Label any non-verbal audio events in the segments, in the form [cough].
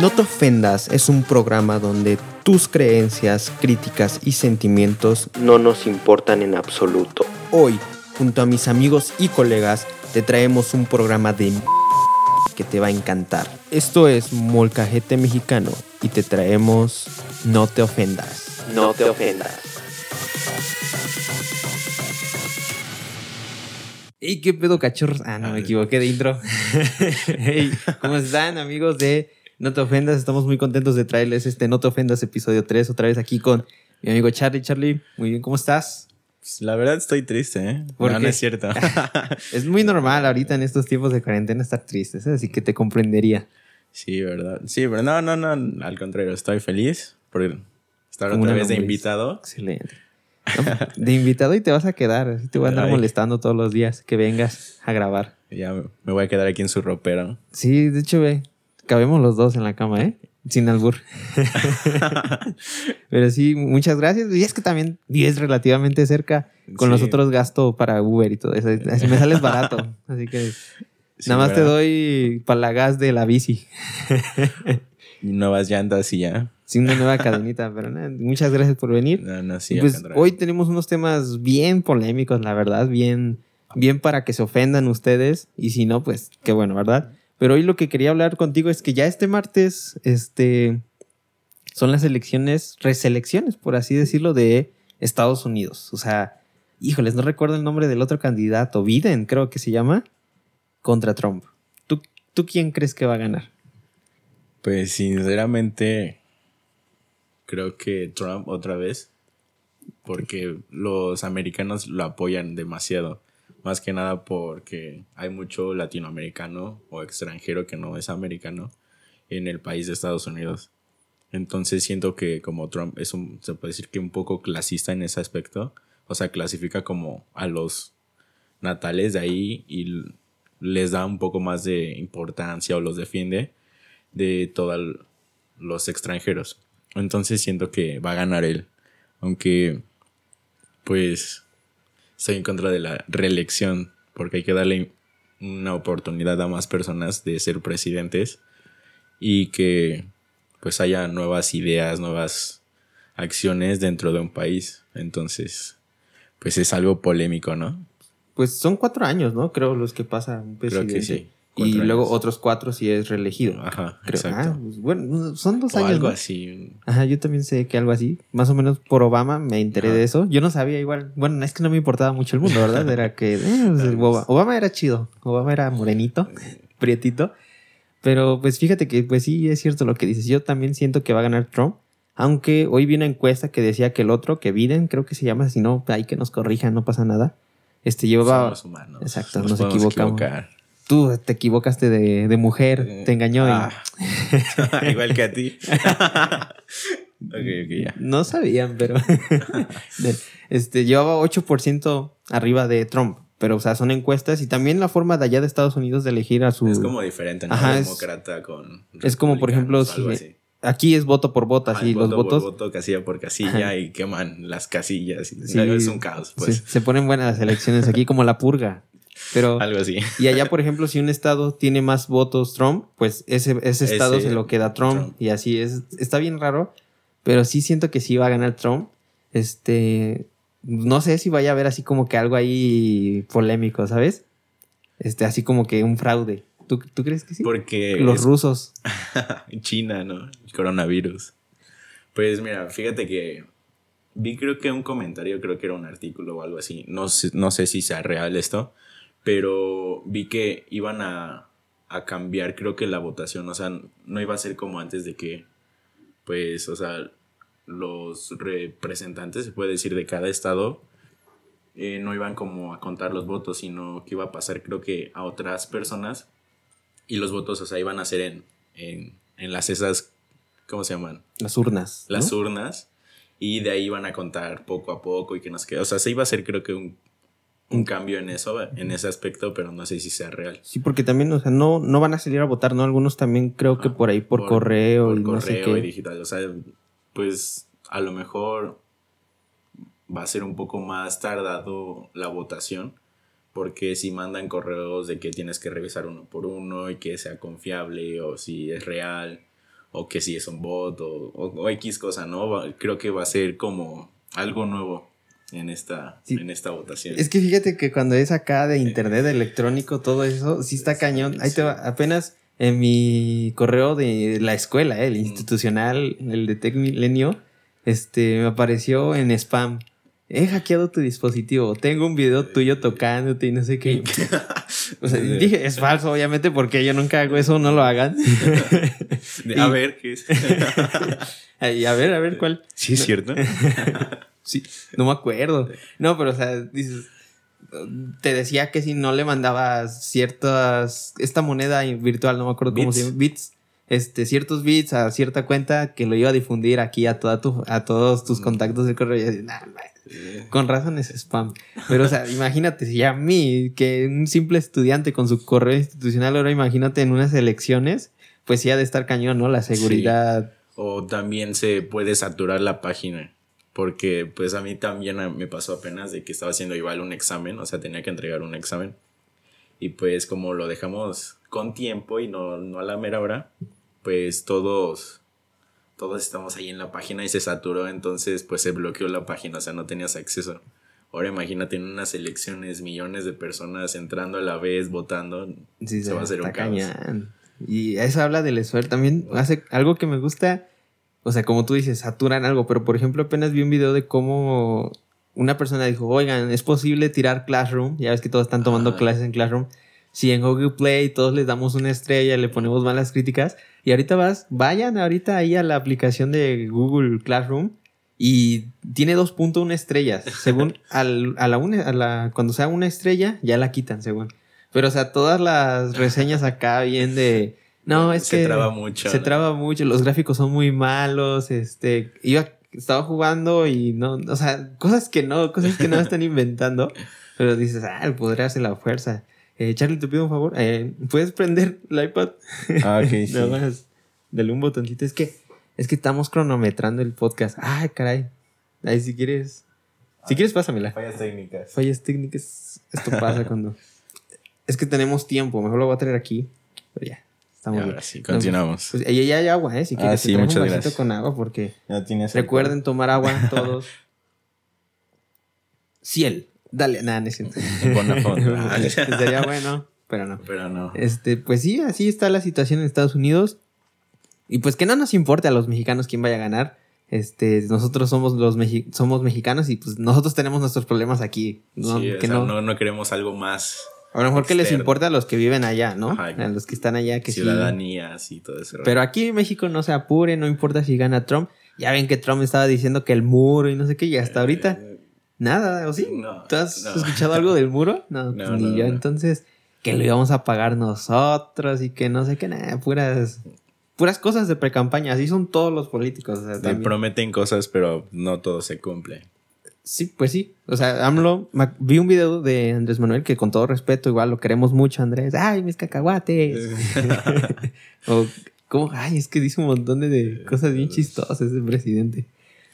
No te ofendas es un programa donde tus creencias, críticas y sentimientos no nos importan en absoluto. Hoy, junto a mis amigos y colegas, te traemos un programa de que te va a encantar. Esto es Molcajete Mexicano y te traemos No te ofendas. No te ofendas. Hey, qué pedo cachorros. Ah, no, me equivoqué de intro. [laughs] hey, ¿cómo están amigos de No te ofendas? Estamos muy contentos de traerles este No te ofendas episodio 3 otra vez aquí con mi amigo Charlie. Charlie, muy bien, ¿cómo estás? Pues, la verdad estoy triste, ¿eh? ¿Por no, es cierto. [laughs] Es muy normal ahorita en estos tiempos de cuarentena estar tristes, ¿eh? así que te comprendería. sí, verdad. Sí, pero no, no, no. Al contrario, estoy feliz por estar Como otra vez de invitado. Excelente. De invitado y te vas a quedar. Te voy a andar Ay. molestando todos los días que vengas a grabar. Ya me- voy a quedar aquí en su ropero. Sí, de hecho, ve, cabemos los dos en la cama, ¿eh? Sin albur. [laughs] Pero sí, muchas gracias. Y es que también vives relativamente cerca. Con Sí. los otros gasto para Uber y todo eso. Así me sales barato. [laughs] Así que Sí, nada más te doy para la gas de la bici. [laughs] Nuevas llantas y ya. Sin una nueva cadenita. [laughs] Pero nada, muchas gracias por venir. No, no, sí. Pues hoy tenemos unos temas bien polémicos, la verdad, bien, bien para que se ofendan ustedes. Y si no, pues qué bueno, ¿verdad? Pero hoy lo que quería hablar contigo es que ya este martes, este, son las elecciones, reselecciones, por así decirlo, de Estados Unidos. O sea, híjoles, no recuerdo el nombre del otro candidato, Biden, creo que se llama, contra Trump. ¿Tú, tú quién crees que va a ganar? Pues sinceramente, creo que Trump otra vez, porque los americanos lo apoyan demasiado. Más que nada porque hay mucho latinoamericano o extranjero que no es americano en el país de Estados Unidos. Entonces siento que como Trump es un, se puede decir que un poco clasista en ese aspecto. O sea, clasifica como a los natales de ahí y les da un poco más de importancia o los defiende de todos los extranjeros. Entonces siento que va a ganar él. Aunque, pues, estoy en contra de la reelección. Porque hay que darle una oportunidad a más personas de ser presidentes. Y que, pues, haya nuevas ideas, nuevas acciones dentro de un país. Entonces, pues es algo polémico, ¿no? Pues son cuatro años, ¿no? Creo los que pasa un Creo que sí. Y luego otros cuatro si es reelegido. Ajá, Creo. exacto. Ah, pues, bueno, son dos o años. algo ¿no? así. Ajá, yo también sé que algo así. Más o menos por Obama me enteré Ajá. de eso. Yo no sabía igual. Bueno, es que no me importaba mucho el mundo, ¿verdad? Era que eh, [laughs] pues, Obama, Obama era chido. Obama era morenito, prietito. Pero pues fíjate que pues sí es cierto lo que dices. Yo también siento que va a ganar Trump. Aunque hoy vi una encuesta que decía que el otro, que Biden, creo que se llama, si no, hay que nos corrijan, no pasa nada. Este llevaba... Somos humanos. Exacto, nos podemos equivocamos. equivocar. Tú te equivocaste de, de mujer, Eh, te engañó y- ah. [laughs] Igual que a ti. [laughs] ok, ok, ya. No sabían, pero [laughs] este llevaba 8% arriba de Trump. Pero, o sea, son encuestas y también la forma de allá de Estados Unidos de elegir a su. Es como diferente, ¿no? Ajá, es- Demócrata con. es como, por ejemplo, si-. Aquí es voto por voto, Ajá, así los voto votos. Por voto, casilla por casilla y queman las casillas. sí, es un caos, pues. sí, se ponen buenas las elecciones aquí, como la purga. Pero. Algo así. Y allá, por ejemplo, si un estado tiene más votos Trump, pues ese, ese estado Ese- se lo queda Trump, Trump. Y así es. Está bien raro, pero sí siento que sí va a ganar Trump. Este. No sé si vaya a haber así como que algo ahí polémico, ¿sabes? Este, así como que un fraude. ¿Tú, tú crees que sí? Porque. Los es- rusos. [laughs] China, ¿no? El coronavirus. Pues mira, fíjate que vi creo que un comentario, creo que era un artículo o algo así. No sé, no sé si sea real esto, pero vi que iban a, a cambiar, creo que la votación, o sea, no iba a ser como antes de que, pues, o sea, los representantes, se puede decir, de cada estado, eh, no iban como a contar los votos, sino que iba a pasar, creo que, a otras personas y los votos, o sea, iban a ser en, en, en las esas, ¿cómo se llaman? Las urnas. ¿no? Las urnas. Y de ahí iban a contar poco a poco y que nos queda. O sea, se iba a hacer creo que un, un cambio en eso, en ese aspecto, pero no sé si sea real. Sí, porque también, o sea, no, no van a salir a votar, ¿no? Algunos también creo que por ahí por, correo por y no sé correo y qué. digital. O sea, pues a lo mejor va a ser un poco más tardado la votación, porque si mandan correos de que tienes que revisar uno por uno y que sea confiable o si es real o que si es un bot o, X cosa, ¿no? Creo que va a ser como algo nuevo en esta, en esta votación. Es que fíjate que cuando es acá de internet electrónico, todo eso, sí está cañón. Ahí te va, apenas en mi correo de la escuela, el institucional, el de Tech Milenio, este, me apareció en spam he hackeado tu dispositivo, tengo un video tuyo tocándote y no sé qué. [laughs] o sea, dije, es falso, obviamente, porque yo nunca hago eso, no lo hagan. [laughs] a ver, ¿qué es? [laughs] y a ver, a ver cuál. Sí, es cierto. Sí, no me acuerdo. No, pero o sea, dices, te decía que si no le mandabas ciertas, esta moneda virtual, no me acuerdo cómo se llama, bits, este, ciertos bits a cierta cuenta que lo iba a difundir aquí a toda tu, a todos tus mm. contactos del correo y así, nah, con razón es spam. Pero, o sea, [laughs] imagínate, si a mí, que un simple estudiante con su correo institucional, ahora imagínate en unas elecciones, pues sí ha de estar cañón, ¿no? La seguridad. O también se puede saturar la página. Porque, pues a mí también me pasó apenas de que estaba haciendo igual un examen, o sea, tenía que entregar un examen. Y pues, como lo dejamos con tiempo y no, no a la mera hora, pues todos todos estamos ahí en la página y se saturó, entonces pues se bloqueó la página, o sea, no tenías acceso. Ahora imagínate en unas elecciones, millones de personas entrando a la vez, votando, se va a hacer un caos. Y eso habla del esfuerzo. También hace algo que me gusta, o sea, como tú dices, saturan algo, pero por ejemplo apenas vi un video de cómo una persona dijo, oigan, es posible tirar Classroom, ya ves que todos están tomando clases en Classroom, si en Google Play todos les damos una estrella, le ponemos malas críticas, y ahorita vas, vayan ahorita ahí a la aplicación de Google Classroom y tiene 2.1 estrellas. [laughs] Según al, a, la una, a la cuando sea una estrella, ya la quitan, según. Pero, o sea, todas las reseñas acá bien de. No, es que. Se traba mucho. Se traba mucho, los gráficos son muy malos. Este. Iba, estaba jugando y no. O sea, cosas que no, cosas que no [laughs] están inventando. Pero dices, ah, podría hacer la fuerza. Eh, Charlie, te pido un favor. Eh, ¿Puedes prender el iPad? Ah, ok. [laughs] sí. Nada más. Dale un botoncito. Es que, es que estamos cronometrando el podcast. Ay, caray. Ahí, si quieres. Si quieres, pásamela. Fallas técnicas. Fallas técnicas. Esto pasa cuando. Es que tenemos tiempo. Mejor lo voy a traer aquí. Pero ya. Estamos ahora sí, continuamos. Pues, ya hay agua, ¿eh? Si ah, quieres, ah, sí, muchas un gracias. con agua porque. Ya tienes recuerden tomar agua [laughs] todos. Ciel. Dale, nada, no siento. [laughs] Sería bueno, pero no. Pero no. Este, pues sí, así está la situación en Estados Unidos. Y pues que no nos importe a los mexicanos quién vaya a ganar. Este, nosotros somos los somos mexicanos y pues nosotros tenemos nuestros problemas aquí. No, que no, no, queremos algo más. A lo mejor que les importa a los que viven allá, ¿no? a los que están allá que Ciudadanías y todo eso. Pero aquí en México no se apure, no importa si gana Trump. Ya ven que Trump estaba diciendo que el muro y no sé qué, y hasta ahorita eh, Nada, ¿o sí? No, ¿Tú has escuchado algo del muro? [laughs] No, pues ni yo. Entonces, que lo íbamos a pagar nosotros y que no sé qué, nada, puras, puras cosas de pre-campaña. Así son todos los políticos. O prometen cosas, pero no todo se cumple. Sí, pues sí. O sea, AMLO, vi un video de Andrés Manuel que con todo respeto, igual lo queremos mucho, Andrés. ¡Ay, mis cacahuates! [laughs] o, ¿cómo? Ay, es que dice un montón de cosas bien chistosas ese presidente.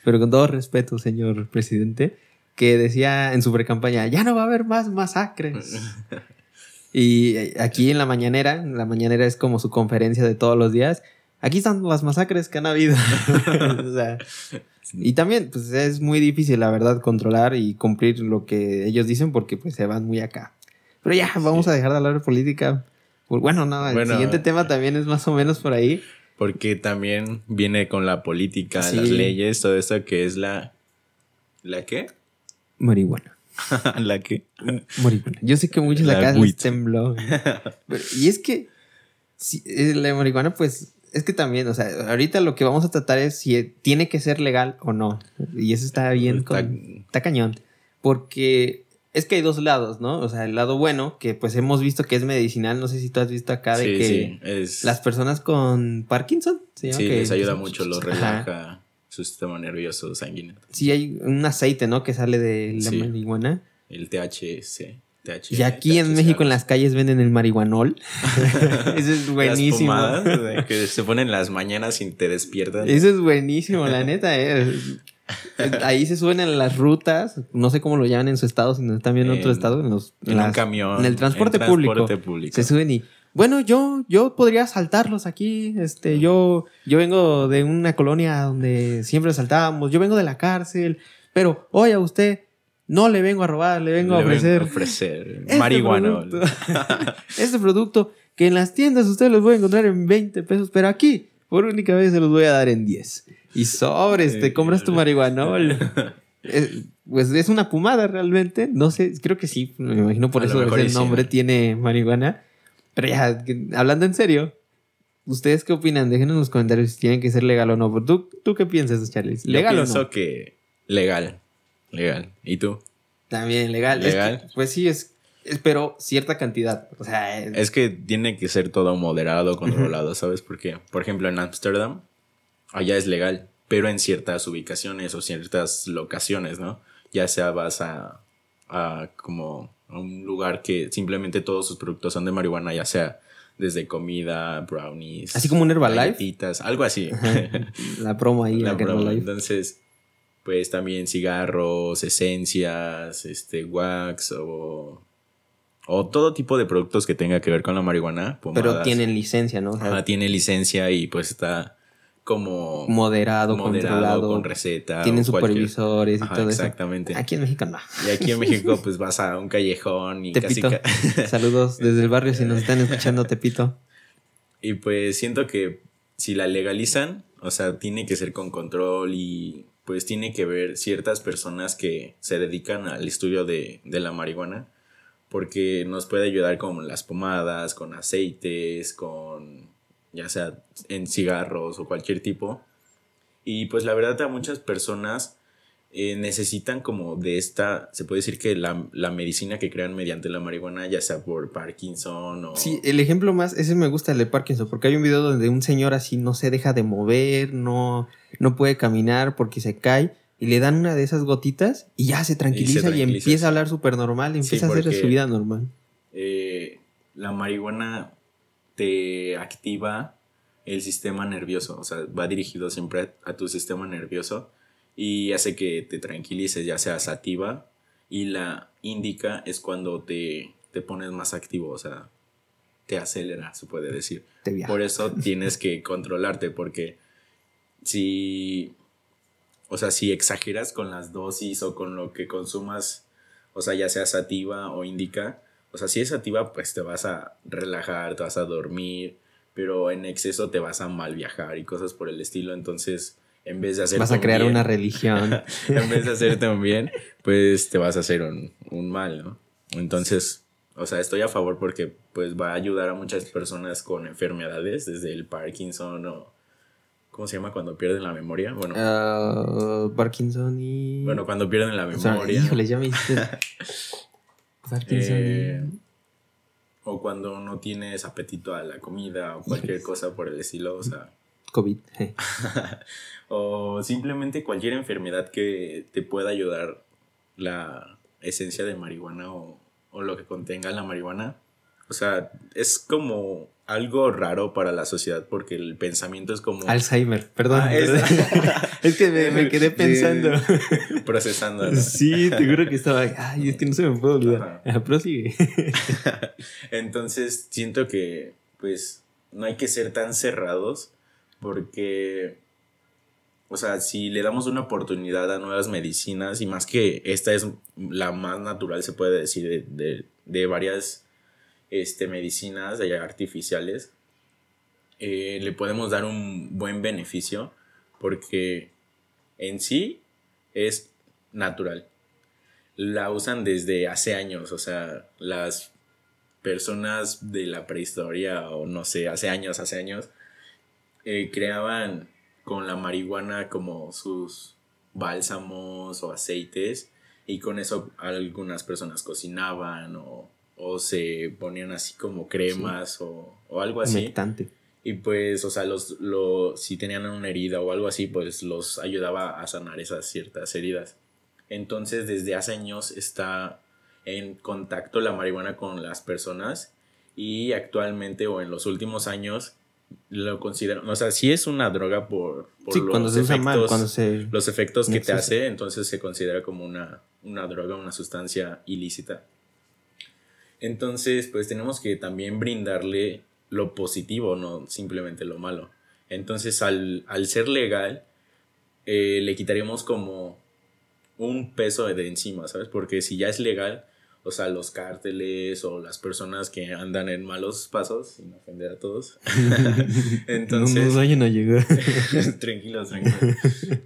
Pero con todo respeto, señor presidente que decía en su pre-campaña, ya no va a haber más masacres. [laughs] y eh, aquí en la mañanera, la mañanera es como su conferencia de todos los días, aquí están las masacres que han habido. [laughs] [laughs] y también, pues es muy difícil, la verdad, controlar y cumplir lo que ellos dicen porque pues se van muy acá. Pero ya, vamos a dejar de hablar de política. Bueno, no, el siguiente tema también es más o menos por ahí. Porque también viene con la política, las leyes, todo eso que es la... ¿La qué? Marihuana. [laughs] ¿La qué? Marihuana. Yo sé que muchos la acá tembló. y es que si, eh, la marihuana, pues, es que también, o sea, ahorita lo que vamos a tratar es si tiene que ser legal o no. Y eso está bien, está, cañón. Porque es que hay dos lados, ¿no? O sea, el lado bueno, que pues hemos visto que es medicinal, no sé si tú has visto acá de que las personas con Parkinson, ¿se llama? Sí, les ayuda mucho, los relaja su sistema nervioso sanguíneo. Sí, hay un aceite, ¿no? Que sale de la marihuana. El THC. Y aquí en México en las calles venden el marihuanol. [laughs] Eso es buenísimo. Las que se ponen las mañanas y te despiertan. Eso es buenísimo, la [laughs] neta. Eh. Ahí se suben en las rutas, no sé cómo lo llaman en su estado, si no están viendo en otro estado, en, los, en, un camión. En el transporte, público, Se suben y, bueno, yo, yo podría saltarlos aquí. Este, yo, yo vengo de una colonia donde siempre saltábamos, yo vengo de la cárcel, pero, oye, usted, no le vengo a robar, le vengo a ofrecer. Vengo a ofrecer [laughs] este marihuana. Producto, [laughs] este producto que en las tiendas usted los puede encontrar en 20 pesos, pero aquí por única vez se los voy a dar en 10. Y sobres, te compras tu marihuanol. [laughs] pues es una pomada realmente. No sé, creo que sí. Me imagino por eso el nombre tiene marihuana. Pero ya, hablando en serio, ¿ustedes qué opinan? Déjenos en los comentarios si tienen que ser legal o no. ¿Tú, tú qué piensas, Charlie? ¿Legal o no? pienso que legal. Legal. ¿Y tú? También legal. ¿Legal? pues sí, es pero cierta cantidad. O sea, es... que tiene que ser todo moderado, controlado, ¿sabes? Porque, por ejemplo, en Ámsterdam, allá es legal, pero en ciertas ubicaciones o ciertas locaciones, ¿no? Ya sea vas a, a como a un lugar que simplemente todos sus productos son de marihuana, ya sea desde comida, brownies. Así como un Herbalife. algo así. [laughs] La promo ahí, la promo. Entonces, pues también cigarros, esencias, este, wax o o todo tipo de productos que tenga que ver con la marihuana. Pero tienen licencia, ¿no? tiene licencia y pues está como moderado, controlado, con receta. Tienen supervisores y todo exactamente. eso. Aquí en México no. Y aquí en [laughs] México pues vas a un callejón y Tepito. casi... [laughs] Saludos desde el barrio si nos están escuchando, Tepito. Y pues siento que si la legalizan, o sea, tiene que ser con control y pues tiene que ver ciertas personas que se dedican al estudio de, de la marihuana porque nos puede ayudar con las pomadas, con aceites, con ya sea en cigarros o cualquier tipo. Y pues la verdad a muchas personas eh, necesitan como de esta, se puede decir que la, la, medicina que crean mediante la marihuana, ya sea por Parkinson o... Sí, el ejemplo más, ese me gusta el de Parkinson, porque hay un video donde un señor así no se deja de mover, no, no puede caminar porque se cae y le dan una de esas gotitas y ya se tranquiliza y, empieza a hablar súper normal, empieza a hacer su vida normal. Eh, la marihuana te activa el sistema nervioso, o sea, va dirigido siempre a, tu sistema nervioso y hace que te tranquilices, ya sea sativa y la indica es cuando te, te pones más activo, o sea, te acelera, se puede decir. Por eso [laughs] tienes que controlarte, porque si o sea, si exageras con las dosis o con lo que consumas, o sea, ya sea sativa o indica, o sea, si es sativa, pues te vas a relajar, te vas a dormir, pero en exceso te vas a mal viajar y cosas por el estilo. Entonces, en vez de hacer. Vas a crear una [laughs] religión. en vez de hacerte un bien, pues te vas a hacer un, un mal, ¿no? Entonces, o sea, estoy a favor porque pues va a ayudar a muchas personas con enfermedades, desde el Parkinson o ¿Cómo se llama cuando pierden la memoria? Bueno. Uh, Parkinson y. Bueno, cuando pierden la memoria. híjole, ya me [laughs] hiciste. Parkinson eh, O cuando no tienes apetito a la comida o cualquier cosa por el estilo, o sea. COVID. [laughs] o simplemente cualquier enfermedad que te pueda ayudar la esencia de marihuana o, o lo que contenga la marihuana. O sea, es como algo raro para la sociedad porque el pensamiento es como... Alzheimer, perdón. Ah, es... [laughs] que me, quedé pensando. [laughs] procesando. Sí, te juro que estaba... Ay, es que no se me puede olvidar. Prosigue. Entonces, siento que, pues, no hay que ser tan cerrados porque... O sea, si le damos una oportunidad a nuevas medicinas y más que esta es la más natural, se puede decir, de, de, de varias este, medicinas artificiales, eh, le podemos dar un buen beneficio porque en sí es natural. La usan desde hace años, o sea, las personas de la prehistoria o no sé, hace años, hace años, eh, creaban con la marihuana como sus bálsamos o aceites y con eso algunas personas cocinaban o o se ponían así como cremas o, algo así. Y pues, o sea, los, si tenían una herida o algo así, pues los ayudaba a sanar esas ciertas heridas. Entonces, desde hace años está en contacto la marihuana con las personas y actualmente o en los últimos años lo consideran, o sea, sí es una droga por, por Sí, los cuando se usa efectos, mal, cuando se... los efectos que te hace, entonces se considera como una, una droga, una sustancia ilícita. Entonces, pues tenemos que también brindarle lo positivo, no simplemente lo malo. Entonces, al, al ser legal, eh, le quitaríamos como un peso de encima, ¿sabes? Porque si ya es legal, o sea, los cárteles o las personas que andan en malos pasos, sin ofender a todos. [laughs] Entonces, no nos vayan a llegar. tranquilos, [laughs] tranquilos.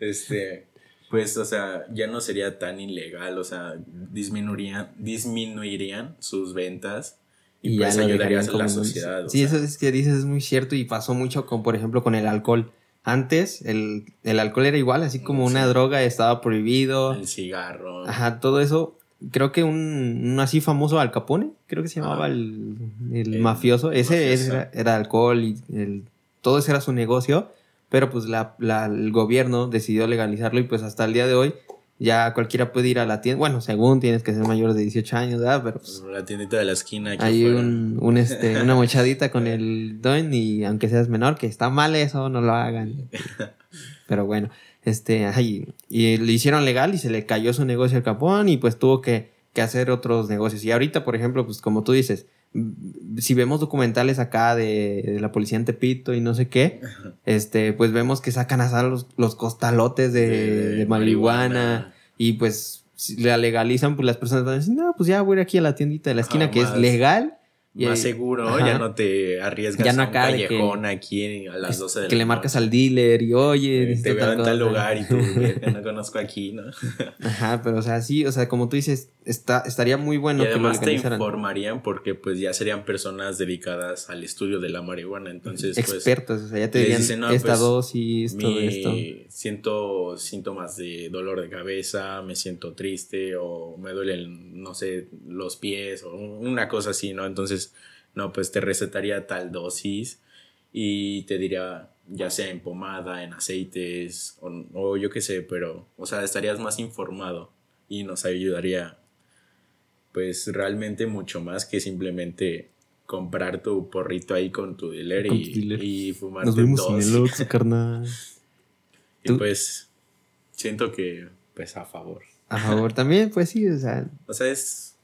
Este, pues, o sea, ya no sería tan ilegal, o sea, disminuirían, disminuirían sus ventas y, ya pues lo ayudarías a la sociedad. o Sí, sea. eso es que dices es muy cierto y pasó mucho con, por ejemplo, con el alcohol. Antes el, el alcohol era igual, así como una Sí. droga, estaba prohibido. El cigarro. Ajá, todo eso. Creo que un, un así famoso Al Capone, creo que se llamaba Ah. el, el El mafioso. Ese, ese era, era alcohol y el, todo ese era su negocio. Pero pues la, la- el gobierno decidió legalizarlo y pues hasta el día de hoy ya cualquiera puede ir a la tienda. Bueno, según tienes que ser mayor de 18 años, ¿verdad? Pero pues La tiendita de la esquina. aquí hay un, un, este, una [laughs] mochadita con el don y aunque seas menor, que está mal eso, no lo hagan. [laughs] Pero bueno, este, ay, y le hicieron legal y se le cayó su negocio al Capón y pues tuvo que, que hacer otros negocios. Y ahorita, por ejemplo, pues como tú dices, mm, si vemos documentales acá de, de la policía en Tepito y no sé qué, este, pues vemos que sacan a los, los costalotes de, de marihuana. Y pues si la legalizan, pues las personas van a decir, no, pues ya voy a ir aquí a la tiendita de la esquina que es legal. Y Más seguro, Ajá. ya no te arriesgas Ya no a un de que- callejón aquí a las 12 de la que le marcas al dealer y oye, Eh, Te veo en tal cosa". lugar y tú, [laughs] "Verga, no conozco aquí, ¿no? Ajá, pero o sea, sí, o sea, como tú dices, está, estaría muy bueno y que lo además te legalizaran. informarían porque pues ya serían personas dedicadas al estudio de la marihuana. Entonces, pues Expertos, o sea, ya te dirían dicen, "No, esta pues, dosis, todo esto. siento síntomas de dolor de cabeza, me siento triste o me duelen, no sé, los pies o una cosa así, ¿no? Entonces, no, pues te recetaría tal dosis y te diría ya sea en pomada, en aceites o, o yo qué sé, pero, o sea, estarías más informado y nos ayudaría pues realmente mucho más que simplemente comprar tu porrito ahí con tu dealer, Con y, tu dealer. y fumarte Nos vemos dos. en el Oxxo, carnal. [laughs] Y ¿Tú? pues siento que pues a favor. A favor también, pues sí, o sea. O sea, es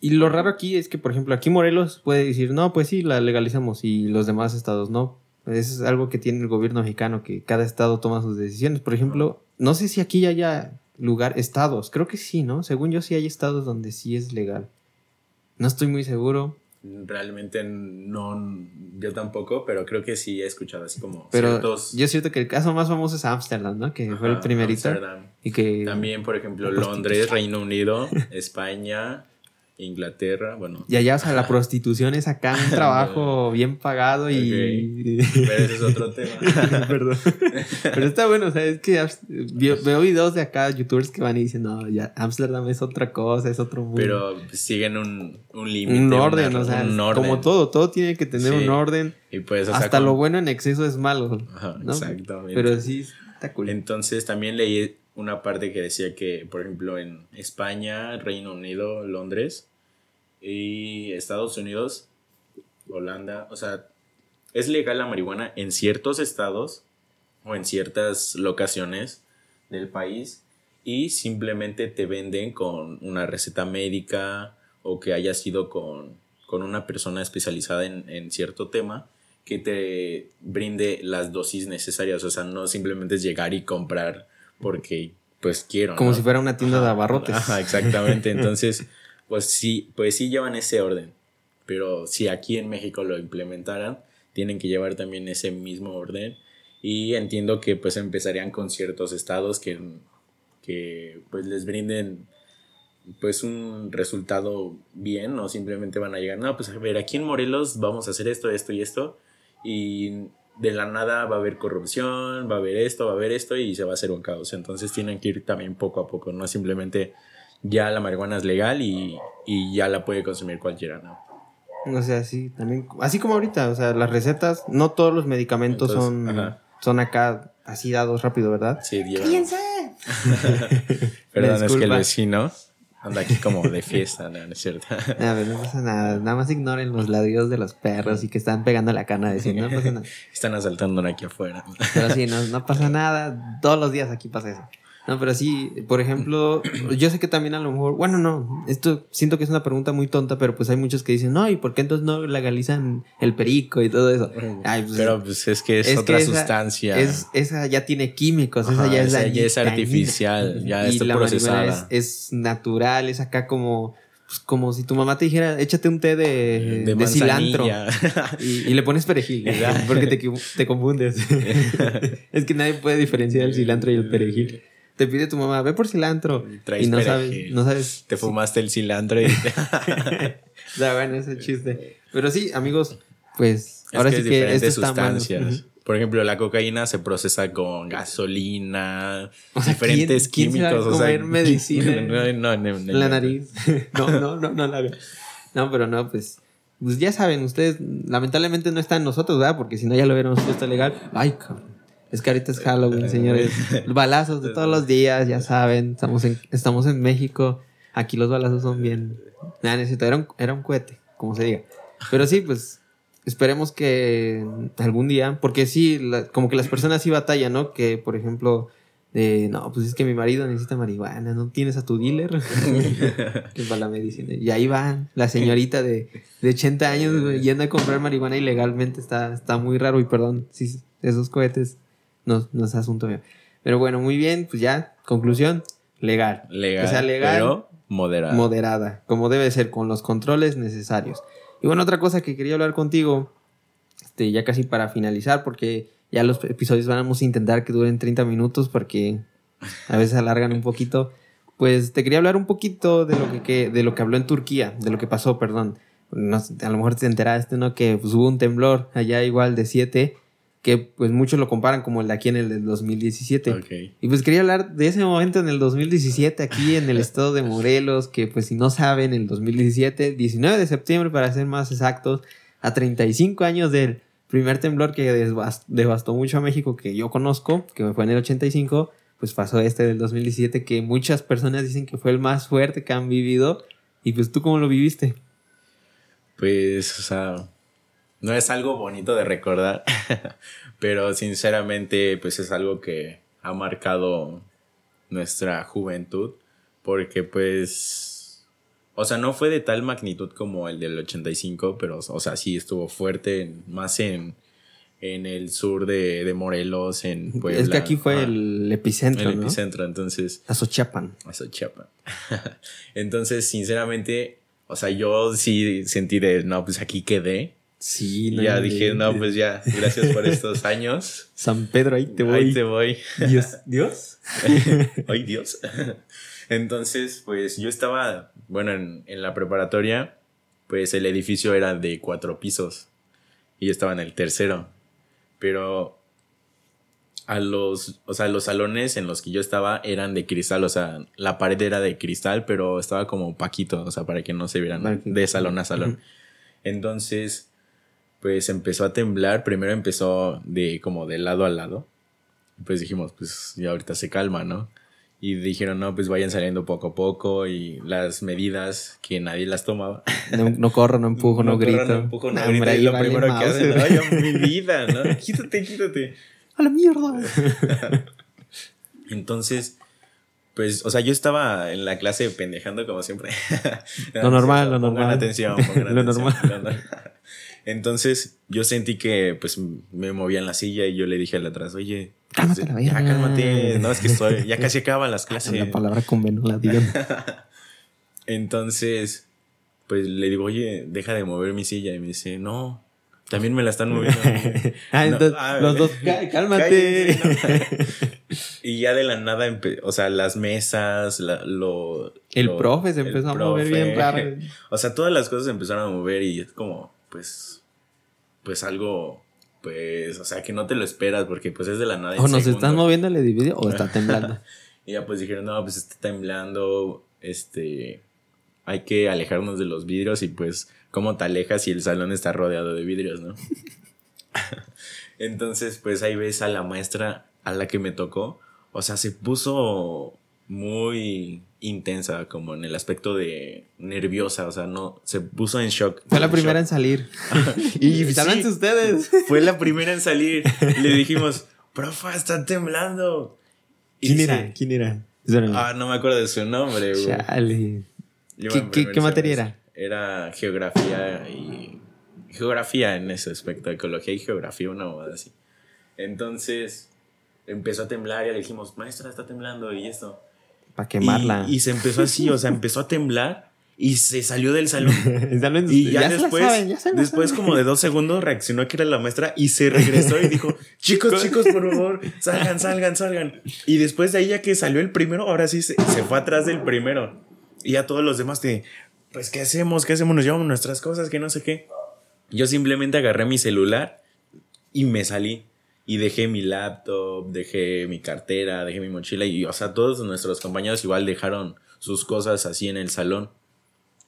Y lo raro aquí es que, por ejemplo, aquí Morelos puede decir, no, pues sí, la legalizamos y los demás estados no. Eso es algo que tiene el gobierno mexicano, que cada estado toma sus decisiones. Por ejemplo, no sé si aquí haya lugar, estados, creo que sí, ¿no? Según yo sí hay estados donde sí es legal. No estoy muy seguro, realmente no yo tampoco, pero creo que sí he escuchado así como pero ciertos yo siento que el caso más famoso es Ámsterdam, ¿no? Que fue el primerito. Ámsterdam. Y que... También, por ejemplo, Londres, Reino Unido, [laughs] España, Inglaterra, bueno, Y allá, o sea, la prostitución es acá un [laughs] trabajo bien pagado y... pero ese es otro tema. [laughs] Perdón. Pero está bueno, o sea, es que Ams- veo, videos de acá, youtubers que van y dicen, no, ya Amsterdam es otra cosa, es otro mundo. Pero siguen un, un límite. un orden, una- o sea, un orden. como todo, todo tiene que tener Sí. un orden. Y pues, o sea, Hasta lo bueno en exceso es malo. Ajá, ¿no? exactamente. Pero sí, está cool. Entonces también leí una parte que decía que, por ejemplo, en España, Reino Unido, Londres y Estados Unidos, Holanda, o sea, es legal la marihuana en ciertos estados o en ciertas locaciones del país y simplemente te venden con una receta médica o que haya sido con, con una persona especializada en, en cierto tema que te brinde las dosis necesarias. O sea, no simplemente es llegar y comprar porque pues quiero. Como ¿no? si fuera una tienda de abarrotes. Ajá, exactamente. [laughs] Entonces, pues sí, pues sí llevan ese orden. Pero si aquí en México lo implementaran, tienen que llevar también ese mismo orden. Y entiendo que pues empezarían con ciertos estados que, que pues les brinden pues un resultado bien o simplemente van a llegar, no, pues a ver, aquí en Morelos vamos a hacer esto, esto y esto y de la nada va a haber corrupción, va a haber esto, va a haber esto y se va a hacer un caos. Entonces tienen que ir también poco a poco, no simplemente ya la marihuana es legal y, y ya la puede consumir cualquiera, ¿no? O sea, sí, también. Así como ahorita, o sea, las recetas, no todos los medicamentos Entonces, son, ajá. son acá así dados rápido, ¿verdad? Sí, ¡Cállense! [laughs] Perdón, es que el vecino Anda aquí como de fiesta, no, no es cierto. [laughs] A ver, no pasa nada. Nada más ignoren los ladridos de los perros y que están pegando la cana diciendo, no pasa nada. [laughs] Están asaltando aquí afuera. Pero sí, no, no pasa [laughs] nada. Todos los días aquí pasa eso. No, pero sí, por ejemplo, [clears throat] yo sé que también a lo mejor, bueno, no, esto siento que es una pregunta muy tonta, pero pues hay muchos que dicen, no, ¿y por qué entonces no legalizan el perico y todo eso? Ay, pues, pero pues es que es, otra sustancia. Es, esa ya tiene químicos, esa ya es, esa ya es artificial, ya está procesada. Es, es, natural, es acá como... Pues como si tu mamá te dijera, échate un té de, de, cilantro [laughs] y, y, le pones perejil, [laughs] porque te, te confundes. [laughs] es que nadie puede diferenciar el cilantro y el perejil te pide tu mamá, ve por cilantro. y no sabes, no sabes. Te fumaste el cilantro y. da [laughs] bueno, ese [laughs] chiste. Pero sí, amigos, pues ahora sí que esto sustancias. Por ejemplo, la cocaína se procesa con gasolina, diferentes químicos. o sea, medicina. no, no, no, la nariz. no, no, no, no la [laughs] No, pero no, pues. Pues ya saben, ustedes lamentablemente no están nosotros, ¿verdad? Porque si no ya lo hubiéramos puesto legal. Ay, cabrón. Es que ahorita es Halloween, señores. Balazos de todos los [laughs] días, ya saben. Estamos en, estamos en México. Aquí los balazos son bien. Nada, necesito. Era un, era un cohete, como se diga. Pero sí, pues esperemos que algún día, porque sí, como que las personas sí batallan, ¿no? Que, por ejemplo, de, no, pues es que mi marido necesita marihuana, no tienes a tu dealer, que es para la medicina. Y ahí va la señorita de, de 80 años yendo a comprar marihuana ilegalmente, está, está muy raro y perdón, sí, esos cohetes no, no es asunto mío. Pero bueno, muy bien, pues ya, conclusión, legal. Legal. O sea, legal. Pero moderada. Moderada, como debe ser, con los controles necesarios. Y bueno, otra cosa que quería hablar contigo, este, ya casi para finalizar, porque ya los episodios vamos a intentar que duren 30 minutos, porque a veces alargan un poquito. Pues te quería hablar un poquito de lo que, de lo que habló en Turquía, de lo que pasó, perdón. a lo mejor te enteraste, ¿no? Que pues, hubo un temblor allá igual de 7 que pues muchos lo comparan como el de aquí en el del 2017. Y pues quería hablar de ese momento en el 2017 aquí en el [laughs] estado de Morelos, que pues si no saben, el 2017, 19 de septiembre para ser más exactos, a 35 años del primer temblor que devastó mucho a México que yo conozco, que fue en el 85, pues pasó este del 2017 que muchas personas dicen que fue el más fuerte que han vivido. Y pues tú cómo lo viviste? Pues, o sea, no es algo bonito de recordar, [laughs] pero sinceramente pues es algo que ha marcado nuestra juventud porque pues, o sea, no fue de tal magnitud como el del 85, pero o sea, sí estuvo fuerte, más en, en el sur de, Morelos, en Puebla. Es que aquí fue el epicentro. El epicentro, entonces. Azochapan. Azochapan. [laughs] entonces, sinceramente, o sea, yo sí sentí de, no, pues aquí quedé. Sí, no, ya dije, no, pues ya, gracias por estos [laughs] años. San Pedro, ahí te voy. Ahí te voy. Dios, Dios. [laughs] Ay, Dios. Entonces, pues yo estaba, bueno, en, en, la preparatoria, pues el edificio era de cuatro pisos y yo estaba en el tercero. Pero a los, o sea, los salones en los que yo estaba eran de cristal, o sea, la pared era de cristal, pero estaba como paquito, o sea, para que no se vieran de salón a salón. Entonces, pues empezó a temblar. Primero empezó de como de lado a lado. Pues dijimos, pues ya ahorita se calma, ¿no? Y dijeron, no, pues vayan saliendo poco a poco y las medidas que nadie las tomaba. [laughs] No, corro, no empujo, no, grito. no empujo, no, grito. y lo primero que hacen, ay, mi [laughs] vida, ¿no? Quítate, quítate. A la mierda. [laughs] Entonces, pues, o sea, yo estaba en la clase pendejando como siempre. lo normal, lo normal. atención, lo normal. Entonces yo sentí que pues me movía en la silla y yo le dije al atrás, oye, cálmate, la ya cálmate, no es que estoy, ya [laughs] casi acaban las clases. La palabra con la [laughs] Entonces, pues le digo, oye, deja de mover mi silla y me dice, no, también me la están moviendo. [laughs] ah, entonces los dos, cálmate. y ya de la nada, o sea, las mesas, lo... El profe se empezó a mover bien raro. O sea, todas las cosas se empezaron a mover y es como, pues, pues algo, pues, o sea, que no te lo esperas porque pues es de la nada. O nos están moviendo el edificio o está temblando. [laughs] y ya pues dijeron, no, pues está temblando, este, hay que alejarnos de los vidrios y pues, ¿cómo te alejas si el salón está rodeado de vidrios, no? [laughs] Entonces, pues ahí ves a la maestra a la que me tocó, o sea, se puso muy intensa, como en el aspecto de nerviosa, o sea, no, se puso en shock. Fue la primera en salir. [laughs] y sí, ustedes. Fue la primera en salir. Le dijimos, profa, está temblando. ¿Quién era? ¿Quién era? Ah, no me acuerdo de su nombre, güey. Chale. ¿Qué, qué, materia era? Era geografía y. Geografía en ese aspecto, ecología y geografía, una boda así. Entonces empezó a temblar y le dijimos, maestra, está temblando y esto. Para quemarla. Y, se empezó así, o sea, empezó a temblar y se salió del salón. [laughs] y ya, después, después como de dos segundos reaccionó que era la maestra y se regresó y dijo, [laughs] chicos, chicos, por favor, salgan, salgan, salgan. Y después de ahí ya que salió el primero, ahora sí se, se fue atrás del primero. Y a todos los demás te, pues, ¿qué hacemos? ¿Qué hacemos? Nos llevamos nuestras cosas, que no sé qué. Yo simplemente agarré mi celular y me salí y dejé mi laptop, dejé mi cartera, dejé mi mochila y, o sea, todos nuestros compañeros igual dejaron sus cosas así en el salón.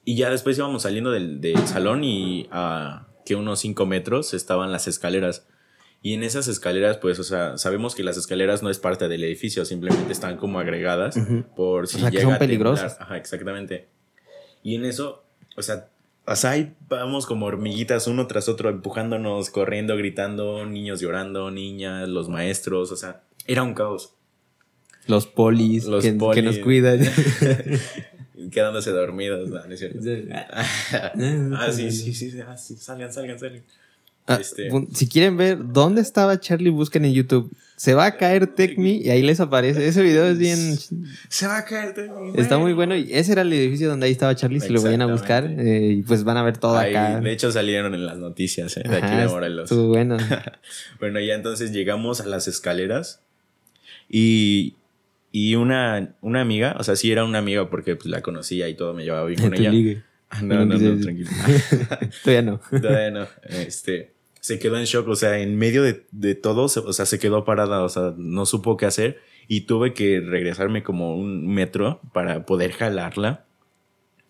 Y ya después íbamos saliendo del, salón y a que unos 5 metros estaban las escaleras. Y en esas escaleras, pues, o sea, sabemos que las escaleras no es parte del edificio, simplemente están como agregadas por si o sea, que son peligrosas. Ajá, exactamente. Y en eso, o sea, o sea, ahí vamos como hormiguitas uno tras otro, empujándonos, corriendo, gritando, niños llorando, niñas, los maestros, o sea, era un caos. Los polis, los que, que nos cuidan. [laughs] [laughs] Quedándose dormidos, ¿no? es cierto? [laughs] ah, sí, sí, sí, ah, sí, salgan, salgan, salgan. Ah, este... Si quieren ver dónde estaba Charlie, busquen en YouTube. Se va a caer Tecmi y ahí les aparece. Ese video es bien. [laughs] Se va a caer Tecmi. Está muy bueno. Y ese era el edificio donde ahí estaba Charlie. Si lo vayan a buscar, eh, y pues van a ver todo acá. De hecho, salieron en las noticias eh, de aquí de Morelos. bueno. [laughs] bueno, ya entonces llegamos a las escaleras y, y una, una amiga, o sea, sí era una amiga porque pues, la conocía y todo, me llevaba bien [laughs] con ella. No, no, no, tranquilo. Todavía no. Todavía no. Este se quedó en shock, o sea, en medio de, de todo, o sea, se quedó parada, o sea, no supo qué hacer y tuve que regresarme como un metro para poder jalarla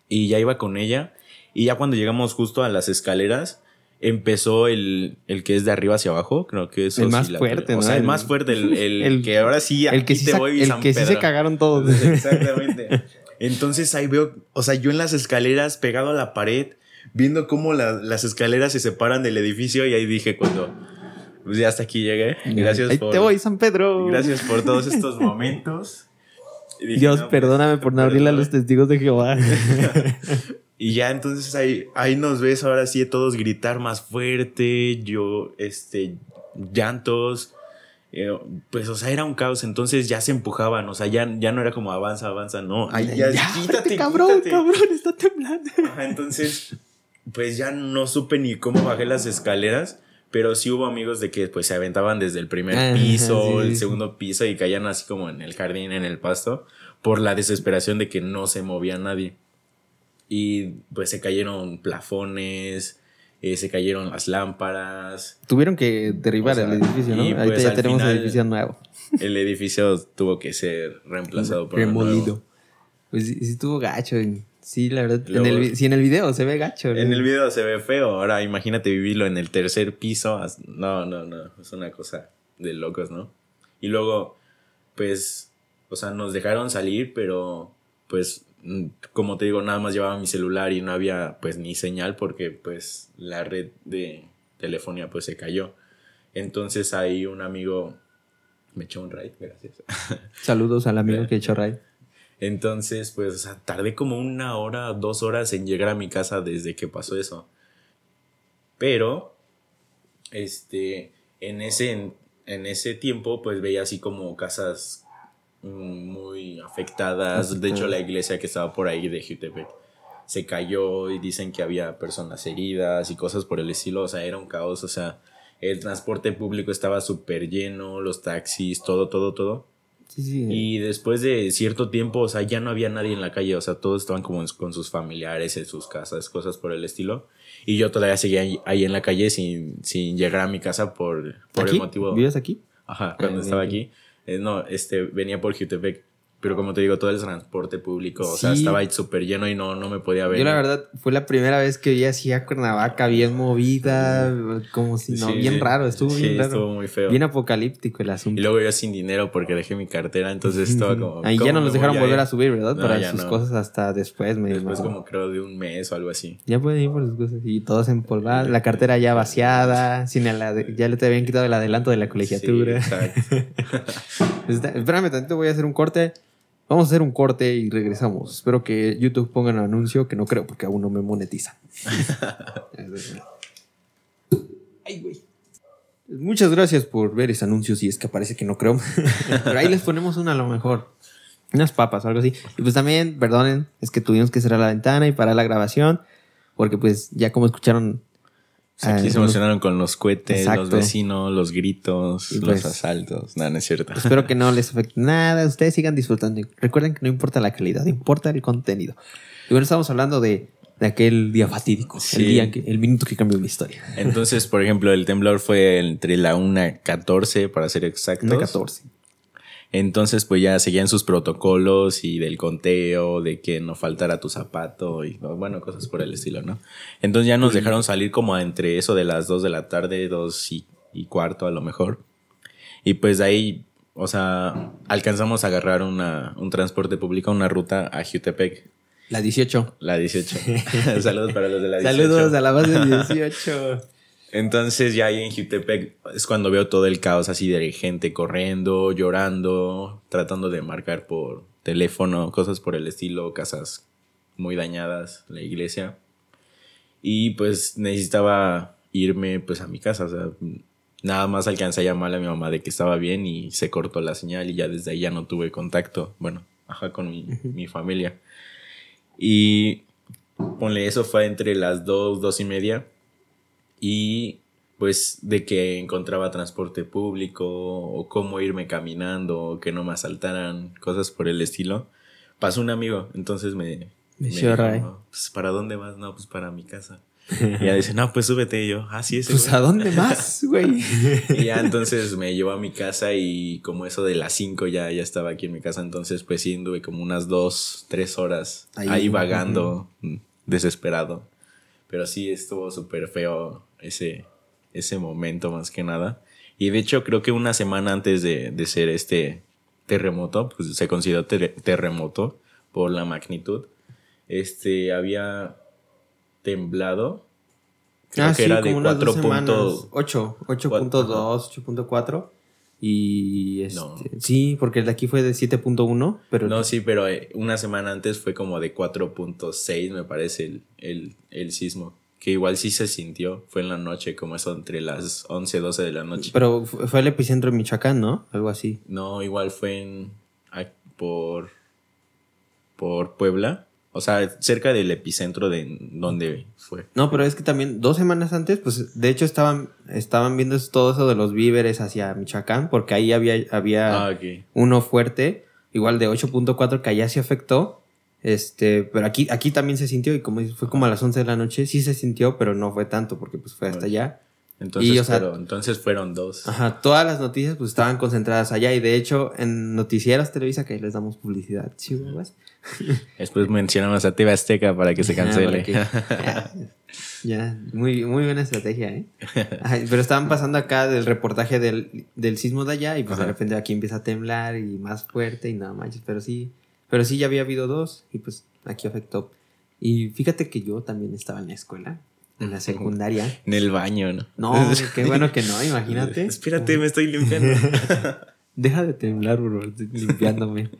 y ya iba con ella y ya cuando llegamos justo a las escaleras empezó el, el que es de arriba hacia abajo, creo que es el más fuerte, ¿no? O sea, el, más fuerte, el, el, que ahora sí, el que sí te voy El que sí se cagaron todos. [laughs] Exactamente. Entonces ahí veo, o sea, yo en las escaleras pegado a la pared viendo cómo las escaleras se separan del edificio y ahí dije cuando pues ya hasta aquí llegué. Gracias ahí por te voy San Pedro. Gracias por todos estos [laughs] momentos. Dios, pues, perdóname por no abrirle a los testigos de Jehová. [laughs] y ya entonces ahí, ahí nos ves ahora sí todos gritar más fuerte, yo, este, llantos. Eh, pues, o sea, era un caos, entonces ya se empujaban, o sea, ya, ya no era como avanza, avanza, no. Ahí ya, quítate, cabrón, cabrón, está temblando. entonces, pues ya no supe ni cómo bajé las escaleras, pero sí hubo amigos de que pues se aventaban desde el primer piso, el segundo piso y caían así como en el jardín, en el pasto, por la desesperación de que no se movía nadie. Y pues se cayeron plafones, eh, se cayeron las lámparas. Tuvieron que derribar el edificio, ¿no? Ahorita pues, ya tenemos el edificio nuevo. [laughs] El edificio tuvo que ser reemplazado por Remolido. Pues sí, estuvo gacho. Sí, la verdad. en el, si en el video se ve gacho. En el video se ve feo. Ahora imagínate vivirlo en el tercer piso. No, no, no. Es una cosa de locos, ¿no? Y luego, pues, o sea, nos dejaron salir, pero pues, mm, como te digo, nada más llevaba mi celular y no había pues ni señal porque pues la red de telefonía pues se cayó. Entonces ahí un amigo me echó un raid, gracias. Saludos al amigo que echó raid. Entonces, pues, tardé como una hora, dos horas en llegar a mi casa desde que pasó eso. Pero, este, en ese, en, ese tiempo, pues veía así como casas muy afectadas. De hecho, la iglesia que estaba por ahí de Jutepec se cayó y dicen que había personas heridas y cosas por el estilo. O sea, era un caos. O sea, el transporte público estaba súper lleno, los taxis, todo, todo, todo. Y después de cierto tiempo, o sea, ya no había nadie en la calle, o sea, todos estaban como con sus familiares en sus casas, cosas por el estilo. Y yo todavía seguía ahí, en la calle sin, sin llegar a mi casa por, por el motivo. ¿Vives aquí? Ajá, cuando ah, estaba aquí. Eh, no, este, venía por Jutepec. Pero como te digo, todo el transporte público, o sea, estaba súper lleno y no, no me podía ver. Yo la verdad fue la primera vez que vi así a Cuernavaca bien movida, como si no, bien raro, estuvo bien raro. estuvo muy feo. Bien apocalíptico el asunto. Y luego yo sin dinero porque dejé mi cartera, entonces estaba como... Ahí ya no nos dejaron volver a subir, ¿verdad? Para sus cosas hasta después. Me después como creo de un mes o algo así. Ya pueden ir por sus cosas y todos empolvados, la cartera ya vaciada, sin el ya le te habían quitado el adelanto de la colegiatura. exacto. [laughs] Espérame tantito, voy a hacer un corte. Vamos a hacer un corte y regresamos. Espero que YouTube ponga un anuncio, que no creo porque aún no me monetiza. [laughs] Ay, güey. Muchas gracias por ver ese anuncio, si es que parece que no creo. [laughs] Pero ahí les ponemos una a lo mejor. Unas papas o algo así. Y pues también, perdonen, es que tuvimos que cerrar la ventana y parar la grabación. Porque pues ya como escucharon aquí se emocionaron con los cohetes, los vecinos, los gritos, los pues, asaltos. Nada, no es cierto. Espero que no [laughs] les afecte nada. Ustedes sigan disfrutando. Recuerden que no importa la calidad, importa el contenido. Y bueno, estamos hablando de, aquel día fatídico, el día el minuto que cambió mi historia. Entonces, por ejemplo, el temblor fue entre la 1.14, para ser exactos. 1.14. Entonces, pues ya seguían sus protocolos y del conteo, de que no faltara tu zapato y bueno, cosas por el estilo, ¿no? Entonces ya nos dejaron salir como entre eso de las 2 de la tarde, 2 y, y, cuarto a lo mejor. Y pues de ahí, o sea, alcanzamos a agarrar una, un transporte público, una ruta a Jutepec. La 18. La 18. [laughs] [laughs] Saludos para los de la 18. Saludos a la base 18. [laughs] Entonces ya ahí en Jutepec es cuando veo todo el caos así de gente corriendo, llorando, tratando de marcar por teléfono, cosas por el estilo, casas muy dañadas, la iglesia. Y pues necesitaba irme pues a mi casa, o sea, nada más alcancé a llamar a mi mamá de que estaba bien y se cortó la señal y ya desde ahí ya no tuve contacto, bueno, ajá, con mi, mi familia. Y ponle, eso fue entre las dos, dos y media y pues de que encontraba transporte público o cómo irme caminando, que no me asaltaran, cosas por el estilo. Pasó un amigo, entonces me, me, dijo, pues, ¿para dónde vas? No, pues para mi casa. Y ya dice, no, pues súbete. Y yo, ah, sí, Pues a dónde más, [laughs] güey. y ya entonces me llevó a mi casa y como eso de las 5 ya, ya estaba aquí en mi casa. Entonces, pues sí, anduve como unas dos, tres horas ahí, vagando, desesperado. Pero sí estuvo súper feo ese, ese momento más que nada. Y de hecho creo que una semana antes de, de ser este terremoto, pues se consideró terremoto por la magnitud, este había temblado. Creo ah, que era de 4.8, 8.2, 8.4. Y este, sí, porque el de aquí fue de 7.1, pero... No, sí, pero eh, una semana antes fue como de 4.6, me parece, el, el, el, sismo. Que igual sí se sintió, fue en la noche, como eso entre las 11, 12 de la noche. Pero fue el epicentro en Michoacán, ¿no? Algo así. No, igual fue en... por... por Puebla. O sea, cerca del epicentro de donde fue. No, pero es que también dos semanas antes, pues de hecho estaban, estaban viendo todo eso de los víveres hacia Michoacán, porque ahí había, había ah, uno fuerte, igual de 8.4 que allá se afectó. Este, pero aquí, aquí también se sintió y como fue como a las 11 de la noche, sí se sintió, pero no fue tanto porque pues fue hasta allá. Entonces, entonces fueron dos. Ajá, todas las noticias pues estaban concentradas allá y de hecho en noticieras Televisa que les damos publicidad. ¿Sí, [laughs] Después mencionamos a TV Azteca para que se [laughs] cancele. [laughs] ya, muy, muy buena estrategia, ¿eh? pero estaban pasando acá del reportaje del, del sismo de allá y pues de repente aquí empieza a temblar y más fuerte y nada más. Pero sí, pero sí ya había habido dos y pues aquí afectó. Y fíjate que yo también estaba en la escuela en la secundaria. En el baño, ¿no? No, [laughs] qué bueno que no, imagínate. Espérate, me estoy limpiando. [laughs] Deja de temblar, bro, estoy limpiándome.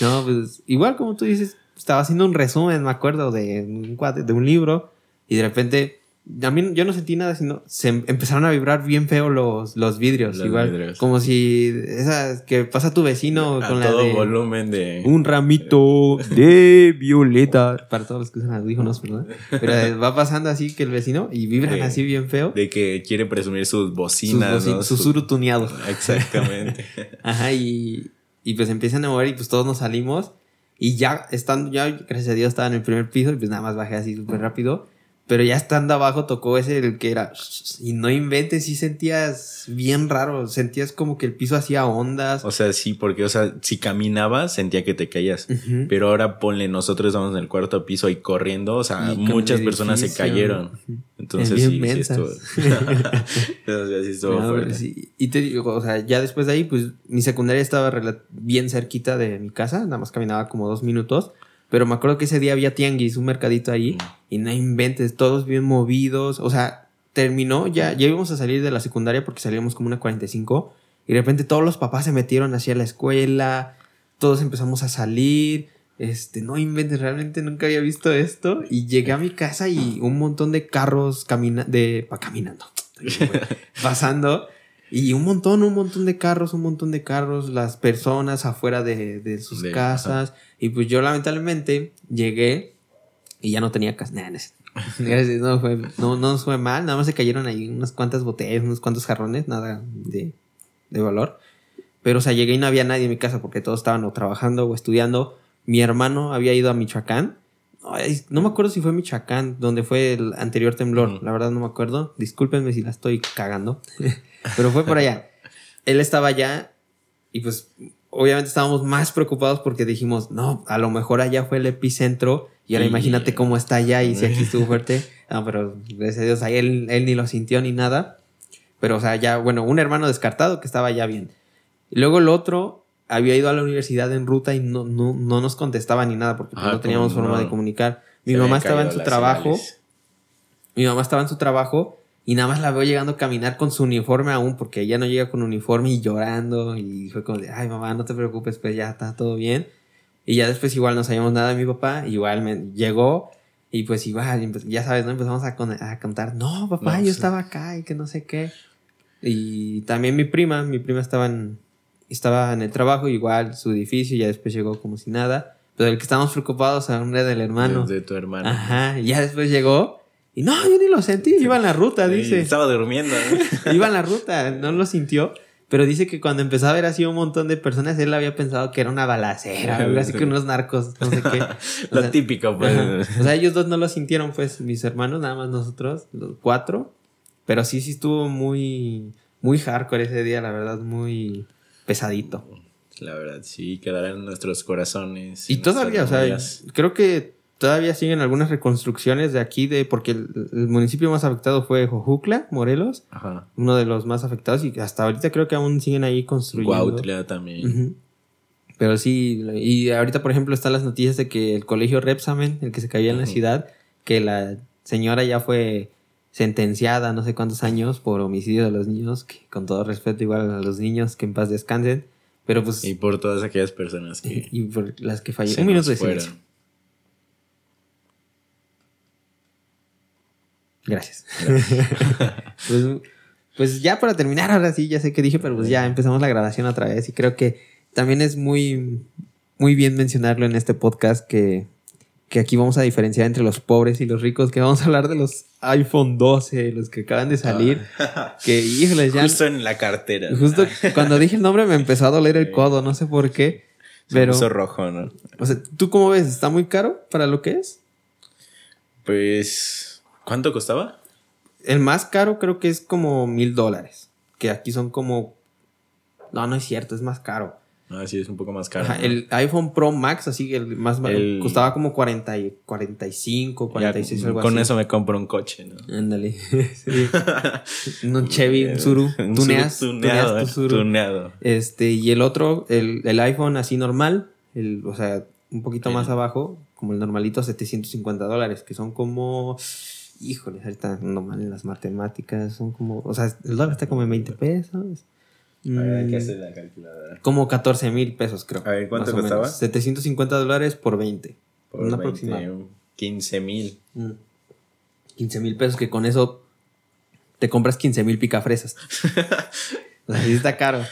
No, pues igual como tú dices, estaba haciendo un resumen, me acuerdo, de un, de un libro y de repente a mí yo no sentí nada, sino se em, empezaron a vibrar bien feo los, los vidrios. igual. Como si esa que pasa tu vecino con la de volumen de. Un ramito [laughs] de violeta. Para todos los que usan audífonos, ¿verdad? Pero va pasando así que el vecino y vibran así bien feo. De que quiere presumir sus bocinas. Sus, ¿no? Exactamente. [laughs] Ajá, y, y pues empiezan a mover y pues todos nos salimos. Y ya estando, ya gracias a Dios estaba en el primer piso y pues nada más bajé así súper rápido Pero ya estando abajo tocó ese el que era. Y no inventes, sí sentías bien raro. Sentías como que el piso hacía ondas. O sea, sí, porque, o sea, si caminabas, sentía que te caías. Pero ahora ponle, nosotros estamos en el cuarto piso y corriendo. O sea, muchas personas se cayeron. Entonces, sí, sí estuvo. [laughs] [laughs] Entonces, sí estuvo fuerte. Y te digo, o sea, ya después de ahí, pues mi secundaria estaba bien cerquita de mi casa. Nada más caminaba como dos minutos. Pero me acuerdo que ese día había tianguis, un mercadito ahí, y no inventes, todos bien movidos. O sea, terminó, ya, ya íbamos a salir de la secundaria porque salíamos como una 45, y de repente todos los papás se metieron hacia la escuela, todos empezamos a salir. Este, no inventes, realmente nunca había visto esto. Y llegué a mi casa y un montón de carros camina de, pa, caminando, [laughs] pasando. Y un montón, un montón de carros, un montón de carros, las personas afuera de, de sus casas. Y pues yo lamentablemente llegué y ya no tenía casa. no, fue, no, no fue mal, nada más se cayeron ahí unas cuantas botellas, unos cuantos jarrones, nada de, de valor. Pero, o sea, llegué y no había nadie en mi casa porque todos estaban o trabajando o estudiando. Mi hermano había ido a Michoacán. No me acuerdo si fue Michoacán, donde fue el anterior temblor. La verdad no me acuerdo. Discúlpenme si la estoy cagando. [laughs] Pero fue por allá. Él estaba allá y pues obviamente estábamos más preocupados porque dijimos, no, a lo mejor allá fue el epicentro y ahora imagínate cómo está allá y si aquí estuvo [laughs] fuerte. No, pero gracias a Dios, ahí él, él ni lo sintió ni nada. Pero, o sea, ya, bueno, un hermano descartado que estaba ya bien. Y luego el otro había ido a la universidad en ruta y no, no, no nos contestaba ni nada porque pues, no teníamos forma de comunicar. Mi mamá estaba en su trabajo. Mi mamá estaba en su trabajo y nada más la veo llegando a caminar con su uniforme aún, porque ella no llega con uniforme y llorando. Y fue como de, ay mamá, no te preocupes, pues ya está todo bien. Y ya después igual no sabíamos nada de mi papá, igual me llegó y pues igual, ya sabes, ¿no? Empezamos a, a contar, no, papá, yo estaba acá y que no sé qué. Y también mi prima, mi prima estaba en, estaba en el trabajo, igual su edificio, y ya después llegó como si nada. Pero el que estábamos preocupados era del hermano. De, tu hermano. Ajá, y ya después llegó y no, yo ni lo sentí, iba en la ruta, dice. Estaba durmiendo. [laughs] iba en la ruta, no lo sintió. Pero dice que cuando empezó a ver así un montón de personas, él había pensado que era una balacera, [laughs] algo así que unos narcos, no sé qué. [laughs] lo típico, pues. O sea, ellos dos no lo sintieron, pues, mis hermanos, nada más nosotros, los cuatro. Pero sí, sí estuvo muy, muy hardcore ese día, la verdad, muy pesadito. La verdad, sí, quedarán en nuestros corazones. Y todavía, o sea, creo que todavía siguen algunas reconstrucciones de aquí, de porque el, municipio más afectado fue Jojucla, Morelos, uno de los más afectados y hasta ahorita creo que aún siguen ahí construyendo. Guautla también. Pero sí, y ahorita por ejemplo están las noticias de que el colegio Repsamen, el que se caía en la ciudad, que la señora ya fue sentenciada no sé cuántos años por homicidio de los niños, que con todo respeto igual a los niños, que en paz descansen. Pero pues... Y por todas aquellas personas que... Y por las que fallecieron. Un minuto de silencio. Gracias. [laughs] pues, pues, ya para terminar, ahora sí, ya sé que dije, pero pues ya empezamos la grabación otra vez y creo que también es muy, muy bien mencionarlo en este podcast que, que aquí vamos a diferenciar entre los pobres y los ricos, que vamos a hablar de los iPhone 12, los que acaban de salir, ah. que híjoles ya... Justo en la cartera. Justo cuando dije el nombre me empezó a doler el codo, no sé por qué. Pero, Se rojo, ¿no? O sea, ¿tú cómo ves? ¿Está muy caro para lo que es? Pues ¿Cuánto costaba? El más caro creo que es como mil dólares. Que aquí son como. No, no es cierto, es más caro. Ah, sí, es un poco más caro. El iPhone Pro Max, así que el más el... costaba como 40 y 45, 46, algo así. Con eso me compro un coche, ¿no? Ándale. [laughs] un Chevy, un Suru. tuneas, tuneado, tuneado. Este, y el otro, el, el iPhone así normal, el, o sea, un poquito más abajo, como el normalito, 750 dólares, que son como híjole, ahorita no mal en las matemáticas, son como, o sea, el dólar está como en 20 pesos. A ver, hay que mm, hacer la calculadora. Como 14 mil pesos, creo. A ver, ¿cuánto costaba? 750 dólares por 20. Por una 20, 15 mil. 15 mm. mil pesos, que con eso te compras 15 mil picafresas. o sea, sí está caro.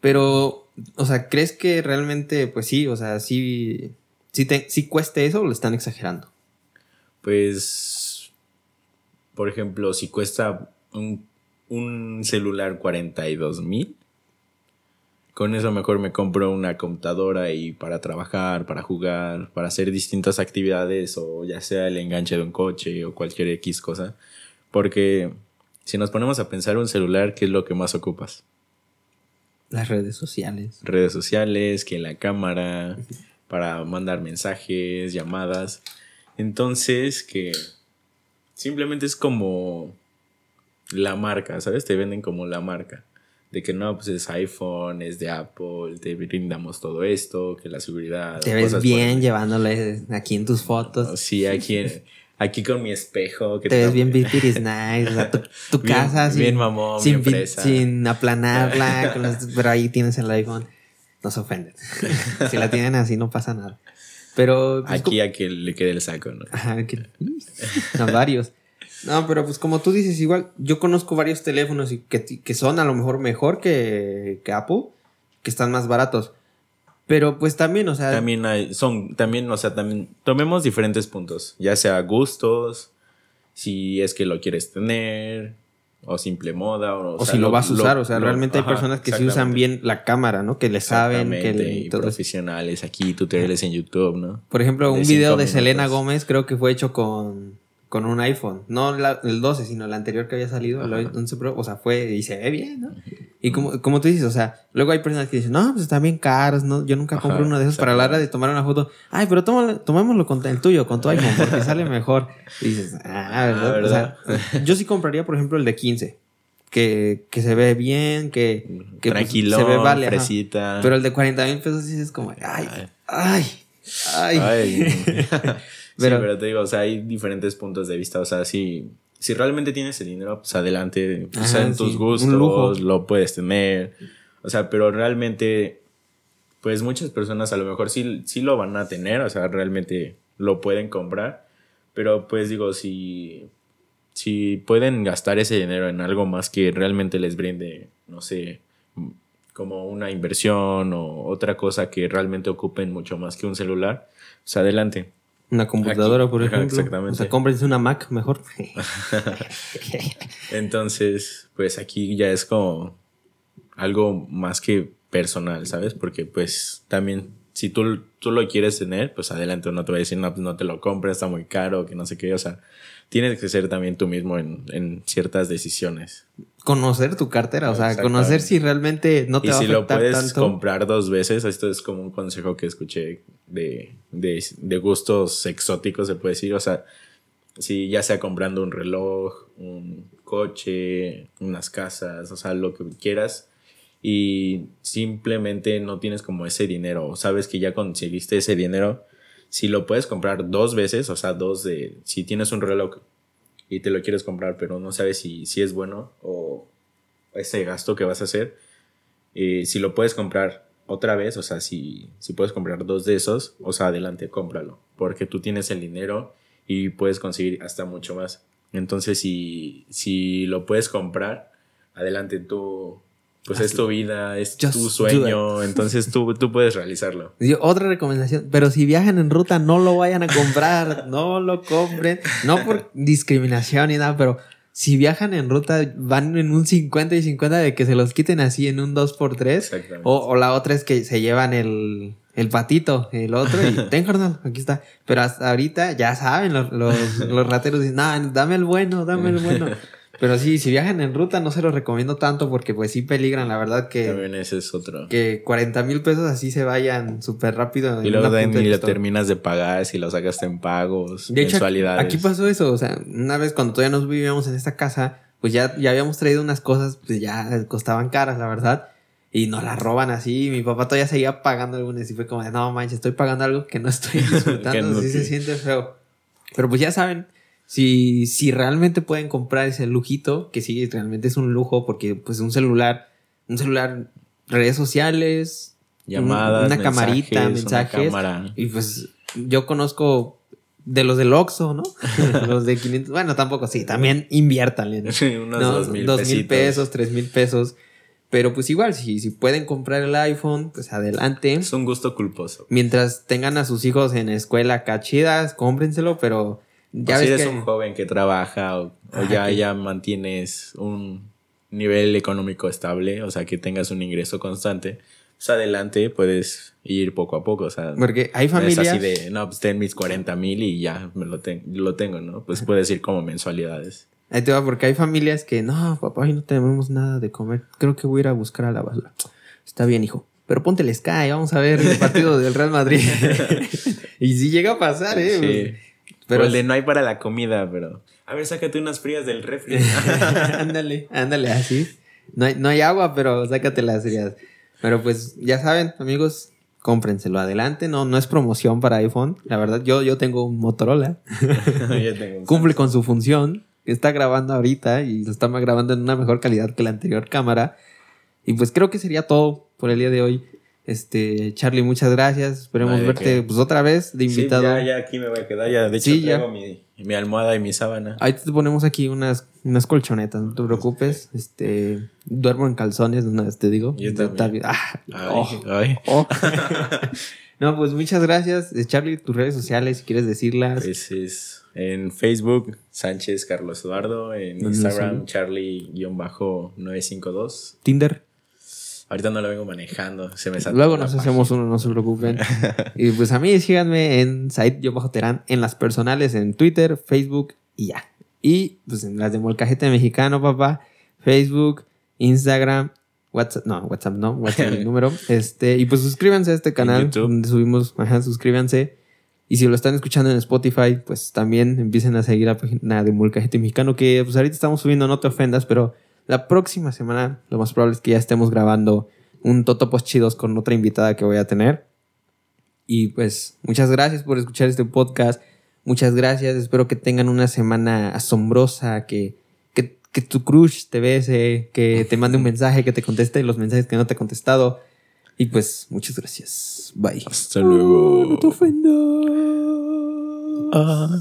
Pero, o sea, ¿crees que realmente, pues sí, o sea, sí, sí, te, sí cueste eso o lo están exagerando? Pues por ejemplo, si cuesta un, celular 42 mil, con eso mejor me compro una computadora y para trabajar, para jugar, para hacer distintas actividades o ya sea el enganche de un coche o cualquier X cosa. Porque si nos ponemos a pensar un celular, ¿qué es lo que más ocupas? Las redes sociales. Redes sociales, que la cámara, para mandar mensajes, llamadas. Entonces, que simplemente es como la marca, ¿sabes? Te venden como la marca. De que no, pues es iPhone, es de Apple, te brindamos todo esto, que la seguridad. Te ves bien llevándole aquí en tus fotos. Sí, aquí, aquí con mi espejo. Que te, ves bien is nice. O sea, tu, [laughs] casa bien, mamón, sin, sin aplanarla, [laughs] pero ahí tienes el iPhone. No se ofenden. [laughs] si la tienen así no pasa nada. Pero. Pues, aquí a que le quede el saco, ¿no? Ajá, [laughs] a varios. No, pero pues como tú dices, igual yo conozco varios teléfonos y que, que son a lo mejor mejor que, que, Apple, que están más baratos. Pero pues también, o sea... También hay, son, también, o sea, también tomemos diferentes puntos, ya sea gustos, si es que lo quieres tener, o simple moda, o, o, si lo, vas a usar, o sea, realmente hay personas que sí usan bien la cámara, ¿no? Que le saben, que le, profesionales aquí, tutoriales en YouTube, ¿no? Por ejemplo, un video de Selena Gómez creo que fue hecho con con un iPhone. No el 12, sino el anterior que había salido, el 11 Pro. O sea, fue y se ve bien, ¿no? Y como, como tú dices, o sea, luego hay personas que dicen, no, pues están bien caros, ¿no? Yo nunca compro uno de esos para la hora de tomar una foto. Ay, pero tomémoslo con el tuyo, con tu iPhone, porque sale mejor. Y dices, [laughs] ah, ¿verdad? O sea, yo sí compraría, por ejemplo, el de 15. Que, que se ve bien, que, que pues, se ve vale. Fresita. Pero el de 40 mil pesos dices como, ay, ay, ay. ay. [laughs] Pero, sí, pero te digo, o sea, hay diferentes puntos de vista. O sea, si, si realmente tienes el dinero, pues adelante, pues en tus gustos, lo puedes tener. O sea, pero realmente, pues muchas personas a lo mejor sí, sí lo van a tener, o sea, realmente lo pueden comprar. Pero pues digo, si, si pueden gastar ese dinero en algo más que realmente les brinde, no sé, como una inversión o otra cosa que realmente ocupen mucho más que un celular, pues adelante. Una computadora, por ejemplo. Exactamente. O sea, cómprense una Mac mejor. [laughs] Entonces, pues aquí ya es como algo más que personal, ¿sabes? Porque pues también si tú, tú lo quieres tener, pues adelante, no te voy a decir, no, no te lo compres, está muy caro, que no sé qué, o sea, tienes que ser también tú mismo en, en ciertas decisiones. Conocer tu cartera, o sea, conocer si realmente no te va a afectar tanto. Y si lo puedes comprar dos veces, esto es como un consejo que escuché de, de, de gustos exóticos, se puede decir, o sea, si ya sea comprando un reloj, un coche, unas casas, o sea, lo que quieras, y simplemente no tienes como ese dinero, o sabes que ya conseguiste ese dinero, si lo puedes comprar dos veces, o sea, dos de, si tienes un reloj y te lo quieres comprar, pero no sabes si, si es bueno o ese gasto que vas a hacer, eh, si lo puedes comprar otra vez, o sea, si, si puedes comprar dos de esos, o sea, adelante, cómpralo, porque tú tienes el dinero y puedes conseguir hasta mucho más. Entonces, si, si lo puedes comprar, adelante, tú pues es tu vida, es tu sueño, entonces tú, tú puedes realizarlo. [laughs] Otra recomendación, pero si viajan en ruta no lo vayan a comprar, no lo compren, no por [laughs] discriminación ni nada, pero si viajan en ruta van en un 50 y 50 de que se los quiten así en un 2x3 o, o la otra es que se llevan el, el patito, el otro, y [laughs] ten, carnal, aquí está. Pero hasta ahorita ya saben los, los, los rateros, dicen, no, dame el bueno, dame el bueno. Pero sí, si viajan en ruta no se los recomiendo tanto porque pues sí peligran, la verdad que... También ese es otro. Que 40 mil pesos así se vayan súper rápido. Y luego ni lo terminas de pagar si lo sacaste en pagos, de mensualidades. aquí pasó eso, o sea, una vez cuando todavía nos vivíamos en esta casa, pues ya, ya habíamos traído unas cosas, pues ya costaban caras, la verdad. Y nos las roban así. Mi papá todavía seguía pagando algunas y fue como de, no manches, estoy pagando algo que no estoy [laughs] disfrutando. así se siente feo. Pero pues ya saben, si, si realmente pueden comprar ese lujito, que sí, realmente es un lujo, porque pues un celular, un celular, redes sociales, llamadas, una camarita, mensajes. Y pues yo conozco de los del Oxxo, ¿no? [laughs] los de 500, bueno, tampoco, sí, también inviértanle. Sí, unos dos mil, dos mil pesos, tres mil pesos. Pero pues igual, si, si pueden comprar el iPhone, pues adelante. Es un gusto culposo. Mientras tengan a sus hijos en escuela cachidas, cómprenselo, pero ya si eres un joven que trabaja o, ya, ya mantienes un nivel económico estable, o sea, que tengas un ingreso constante, pues, adelante puedes ir poco a poco. O sea, Porque hay no es familias. así de, no, pues ten mis 40 mil y ya me lo, ten- lo tengo, ¿no? Pues puedes ir como mensualidades. Ahí te va, porque hay familias que no, papá, hoy no tenemos nada de comer. Creo que voy a ir a buscar a la basura. Está bien, hijo. Pero ponte el Sky, vamos a ver el partido del Real Madrid. [laughs] [laughs] y si llega a pasar, ¿eh? Sí. Pero Pero el de no hay para la comida, pero. A ver, sácate unas frías del refri. [laughs] [laughs] ándale, ándale, así. No hay, no hay agua, pero sácate las frías. Pero pues ya saben, amigos, cómprenselo adelante. No, no es promoción para iPhone. La verdad, yo, yo tengo un Motorola. [laughs] Yo tengo un Cumple con su función. Está grabando ahorita y lo está grabando en una mejor calidad que la anterior cámara. Y pues creo que sería todo por el día de hoy. Este, Charlie, muchas gracias. Esperemos verte pues otra vez de Sí, invitado. ya, ya aquí me voy a quedar. Ya, de hecho, Sí, ya. mi, mi almohada y mi sábana. Ahí te ponemos aquí unas, unas colchonetas, no te preocupes. Este, duermo en calzones, una vez te digo. Yo también. Ah, Ay, oh, ay. oh. [laughs] no, pues muchas gracias. Eh, Charlie, tus redes sociales, si quieres decirlas. Pues es en Facebook, Sánchez Carlos Eduardo. En ¿Dónde Instagram, sale? Charlie-952. Tinder. Ahorita no lo vengo manejando. Se me saltó Luego nos página. hacemos uno, no se preocupen. [laughs] y pues a mí síganme en Said yo bajo Terán, en las personales, en Twitter, Facebook y ya. Y pues en las de Molcajete Mexicano, papá. Facebook, Instagram, WhatsApp, no, WhatsApp no, WhatsApp el [laughs] número. Este, y pues suscríbanse a este canal donde subimos, ajá, suscríbanse. Y si lo están escuchando en Spotify, pues también empiecen a seguir la página de Molcajete Mexicano, que pues ahorita estamos subiendo, no te ofendas, pero la próxima semana lo más probable es que ya estemos grabando un Totopos chidos con otra invitada que voy a tener. Y pues muchas gracias por escuchar este podcast. Muchas gracias. Espero que tengan una semana asombrosa, que, que, que tu crush te bese, que te mande un mensaje, que te conteste los mensajes que no te he contestado. Y pues muchas gracias. Bye. Hasta luego. No te ofendas. Ah.